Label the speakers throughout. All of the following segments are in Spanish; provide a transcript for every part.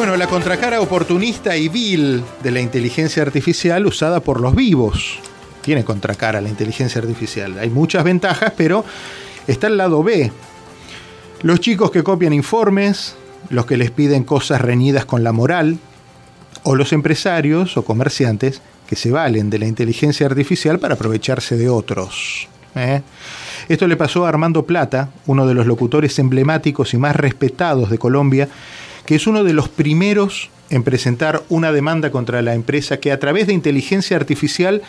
Speaker 1: Bueno, la contracara oportunista y vil de la inteligencia artificial usada por los vivos. Tiene contracara la inteligencia artificial. Hay muchas ventajas, pero está el lado B. Los chicos que copian informes, los que les piden cosas reñidas con la moral, o los empresarios o comerciantes que se valen de la inteligencia artificial para aprovecharse de otros. ¿eh? Esto le pasó a Armando Plata, uno de los locutores emblemáticos y más respetados de Colombia, que es uno de los primeros en presentar una demanda contra la empresa que a través de inteligencia artificial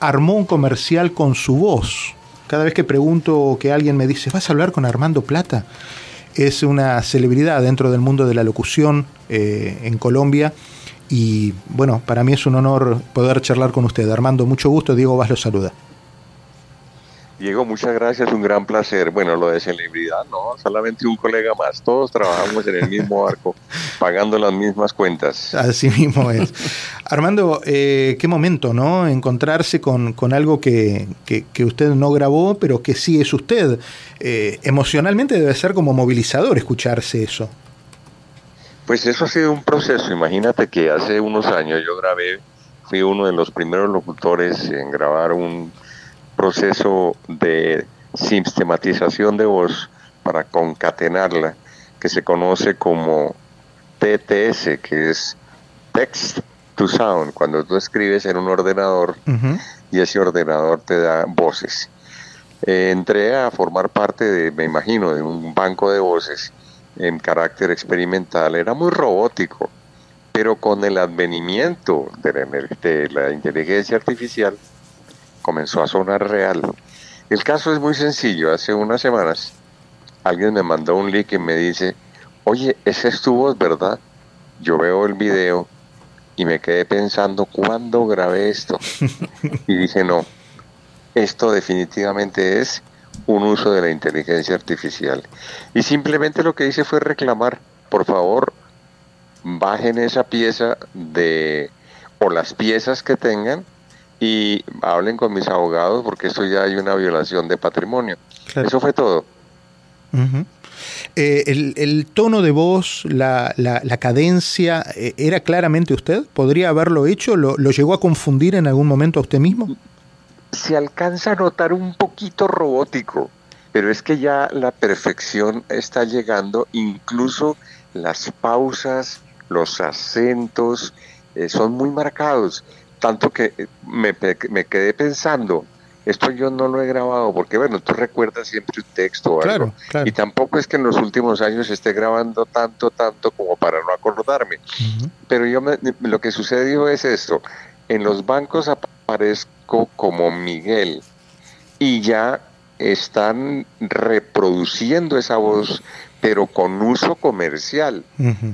Speaker 1: armó un comercial con su voz. Cada vez que pregunto que alguien me dice, ¿vas a hablar con Armando Plata? Es una celebridad dentro del mundo de la locución eh, en Colombia. Y bueno, para mí es un honor poder charlar con usted. Armando, mucho gusto. Diego Vaz lo saluda.
Speaker 2: Diego, muchas gracias, un gran placer. Bueno, lo de celebridad, no, solamente un colega más. Todos trabajamos en el mismo barco, pagando las mismas cuentas.
Speaker 1: Así mismo es. Armando, eh, qué momento, ¿no? Encontrarse con, algo que, usted no grabó, pero que sí es usted. Eh, emocionalmente debe ser como movilizador escucharse eso.
Speaker 2: Pues eso ha sido un proceso. Imagínate que hace unos años yo grabé, fui uno de los primeros locutores en grabar un proceso de sistematización de voz para concatenarla, que se conoce como TTS, que es Text to Sound, cuando tú escribes en un ordenador y ese ordenador te da voces. Eh, entré a formar parte de, me imagino, de un banco de voces en carácter experimental, era muy robótico, pero con el advenimiento de la inteligencia artificial, comenzó a sonar real. El caso es muy sencillo. Hace unas semanas alguien me mandó un link y me dice, oye, esa es tu voz, ¿verdad? Yo veo el video y me quedé pensando, ¿cuándo grabé esto? y dije, no, esto definitivamente es un uso de la inteligencia artificial. Y simplemente lo que hice fue reclamar, por favor, bajen esa pieza de, o las piezas que tengan, y hablen con mis abogados porque esto ya hay una violación de patrimonio. Eso fue todo.
Speaker 1: Eh, el, tono de voz, la, la, cadencia, eh, ¿era claramente usted? ¿Podría haberlo hecho? ¿Lo, ¿Lo, llegó a confundir en algún momento a usted mismo?
Speaker 2: Se alcanza a notar un poquito robótico, pero es que ya la perfección está llegando, incluso las pausas, los acentos, eh, son muy marcados tanto que me, me, quedé pensando, esto yo no lo he grabado, porque bueno, tú recuerdas siempre un texto o algo, y tampoco es que en los últimos años esté grabando tanto, tanto como para no acordarme. Pero yo lo que sucedió es esto, en los bancos aparezco como Miguel y ya están reproduciendo esa voz pero con uso comercial.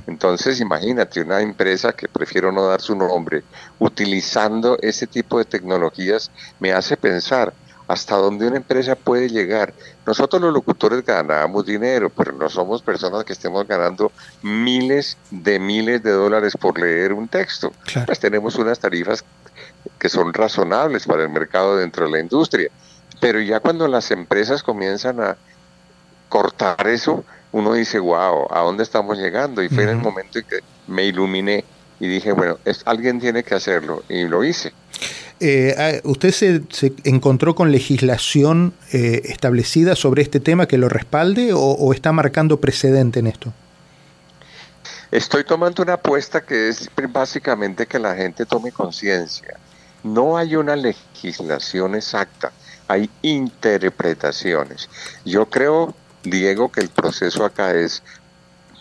Speaker 2: Entonces, imagínate una empresa que prefiero no dar su nombre, utilizando ese tipo de tecnologías, me hace pensar hasta dónde una empresa puede llegar. Nosotros los locutores ganamos dinero, pero no somos personas que estemos ganando miles de miles de dólares por leer un texto. Pues tenemos unas tarifas que son razonables para el mercado dentro de la industria. Pero ya cuando las empresas comienzan a cortar eso, uno dice, wow, ¿a dónde estamos llegando? Y fue en el momento en que me iluminé y dije, bueno, es, alguien tiene que hacerlo, y lo hice.
Speaker 1: Eh, ah, ¿Usted se, encontró con legislación eh, establecida sobre este tema que lo respalde o, está marcando precedente en esto?
Speaker 2: Estoy tomando una apuesta que es básicamente que la gente tome conciencia. No hay una legislación exacta, hay interpretaciones. Yo creo Diego, que el proceso acá es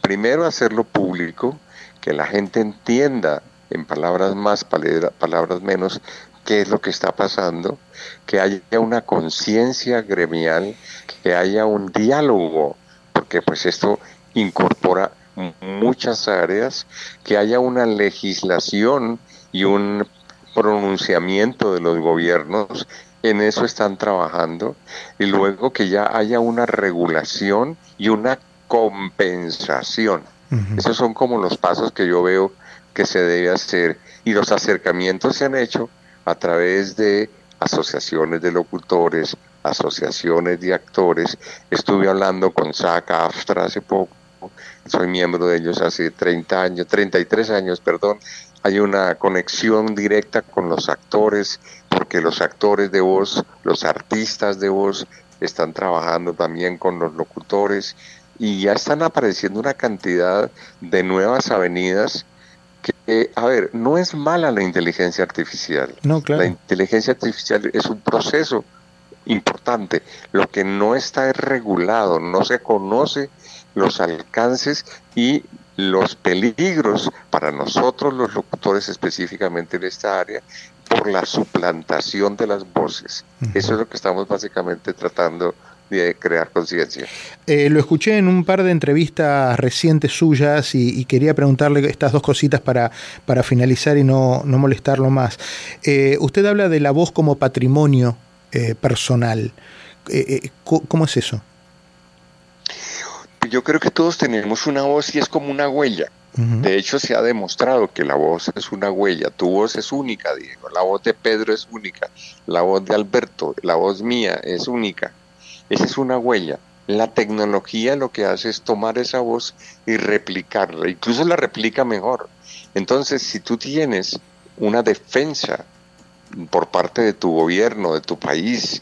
Speaker 2: primero hacerlo público, que la gente entienda en palabras más, palabras menos, qué es lo que está pasando, que haya una conciencia gremial, que haya un diálogo, porque pues esto incorpora muchas áreas, que haya una legislación y un pronunciamiento de los gobiernos en eso están trabajando y luego que ya haya una regulación y una compensación. Esos son como los pasos que yo veo que se debe hacer y los acercamientos se han hecho a través de asociaciones de locutores, asociaciones de actores. Estuve hablando con SAC AFTRA hace poco soy miembro de ellos hace 30 años, 33 años, perdón. Hay una conexión directa con los actores, porque los actores de voz, los artistas de voz, están trabajando también con los locutores y ya están apareciendo una cantidad de nuevas avenidas que, a ver, no es mala la inteligencia artificial.
Speaker 1: No, claro.
Speaker 2: La inteligencia artificial es un proceso importante. Lo que no está es regulado, no se conoce los alcances y los peligros para nosotros los locutores específicamente en esta área por la suplantación de las voces. Eso es lo que estamos básicamente tratando de crear conciencia.
Speaker 1: Eh, lo escuché en un par de entrevistas recientes suyas y, quería preguntarle estas dos cositas para, para finalizar y no, no molestarlo más. Eh, usted habla de la voz como patrimonio eh, personal. ¿Cómo es eso?
Speaker 2: Yo creo que todos tenemos una voz y es como una huella. De hecho, se ha demostrado que la voz es una huella. Tu voz es única, Diego. La voz de Pedro es única. La voz de Alberto, la voz mía es única. Esa es una huella. La tecnología lo que hace es tomar esa voz y replicarla. Incluso la replica mejor. Entonces, si tú tienes una defensa por parte de tu gobierno, de tu país,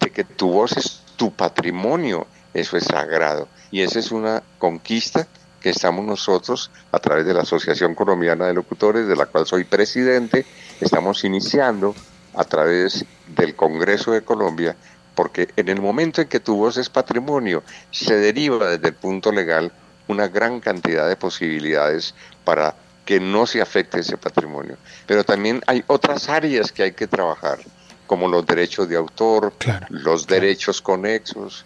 Speaker 2: de que tu voz es tu patrimonio, eso es sagrado. Y esa es una conquista que estamos nosotros, a través de la Asociación Colombiana de Locutores, de la cual soy presidente, estamos iniciando a través del Congreso de Colombia, porque en el momento en que tu voz es patrimonio, se deriva desde el punto legal una gran cantidad de posibilidades para que no se afecte ese patrimonio. Pero también hay otras áreas que hay que trabajar, como los derechos de autor, los derechos conexos,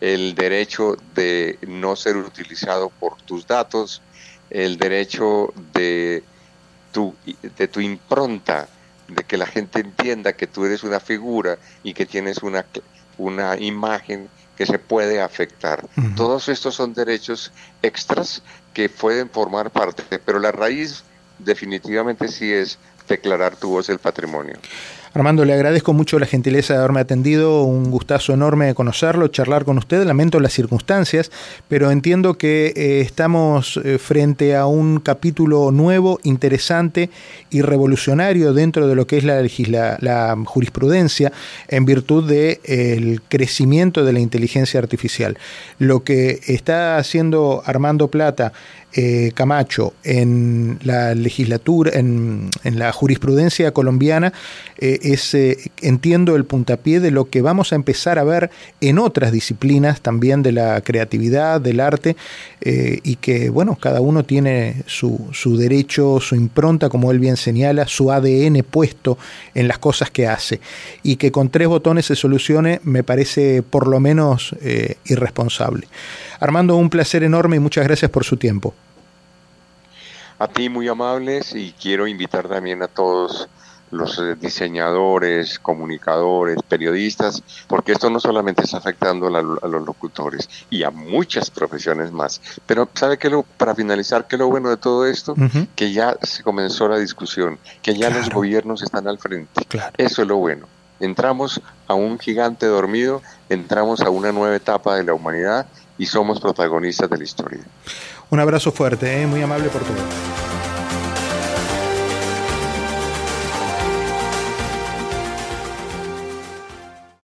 Speaker 2: el derecho de no ser utilizado por tus datos, el derecho de tu, de tu impronta, de que la gente entienda que tú eres una figura y que tienes una, una imagen que se puede afectar. Todos estos son derechos extras que pueden formar parte, pero la raíz definitivamente sí es declarar tu voz el patrimonio.
Speaker 1: Armando, le agradezco mucho la gentileza de haberme atendido, un gustazo enorme conocerlo, charlar con usted, lamento las circunstancias, pero entiendo que eh, estamos eh, frente a un capítulo nuevo, interesante y revolucionario dentro de lo que es la, jurisprudencia en virtud del el crecimiento de la inteligencia artificial. Lo que está haciendo Armando Plata eh, Camacho en la legislatura, en, la jurisprudencia colombiana, eh, es, eh, entiendo, el puntapié de lo que vamos a empezar a ver en otras disciplinas también de la creatividad, del arte, y que, bueno, cada uno tiene su, su, derecho, su impronta, como él bien señala, su ADN puesto en las cosas que hace, y que con tres botones se solucione, me parece por lo menos irresponsable. Armando, un placer enorme y muchas gracias por su tiempo.
Speaker 2: A ti muy amables y quiero invitar también a todos los eh, diseñadores, comunicadores, periodistas, porque esto no solamente está afectando a, los locutores y a muchas profesiones más. Pero ¿sabe qué? Lo, para finalizar, ¿qué es lo bueno de todo esto? Que ya se comenzó la discusión, que ya los gobiernos están al frente. Eso es lo bueno. Entramos a un gigante dormido, entramos a una nueva etapa de la humanidad y somos protagonistas de la historia.
Speaker 1: Un abrazo fuerte, ¿eh? muy amable por tu